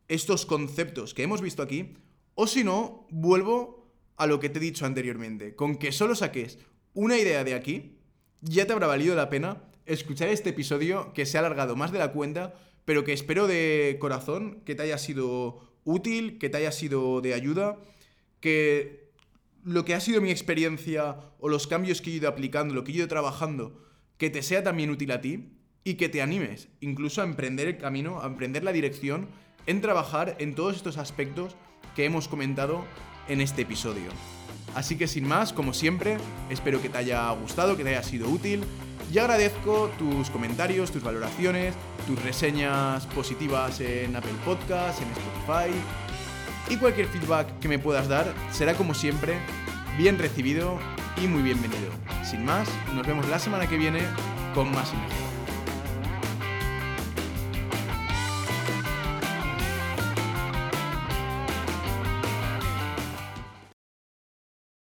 estos conceptos que hemos visto aquí, o si no, vuelvo a lo que te he dicho anteriormente, con que solo saques una idea de aquí, ya te habrá valido la pena escuchar este episodio que se ha alargado más de la cuenta, pero que espero de corazón que te haya sido útil, que te haya sido de ayuda, que lo que ha sido mi experiencia o los cambios que he ido aplicando, lo que he ido trabajando, que te sea también útil a ti y que te animes incluso a emprender el camino, a emprender la dirección en trabajar en todos estos aspectos que hemos comentado en este episodio. Así que sin más, como siempre, espero que te haya gustado, que te haya sido útil y agradezco tus comentarios, tus valoraciones, tus reseñas positivas en Apple Podcasts, en Spotify y cualquier feedback que me puedas dar será como siempre bien recibido y muy bienvenido. Sin más, nos vemos la semana que viene con más y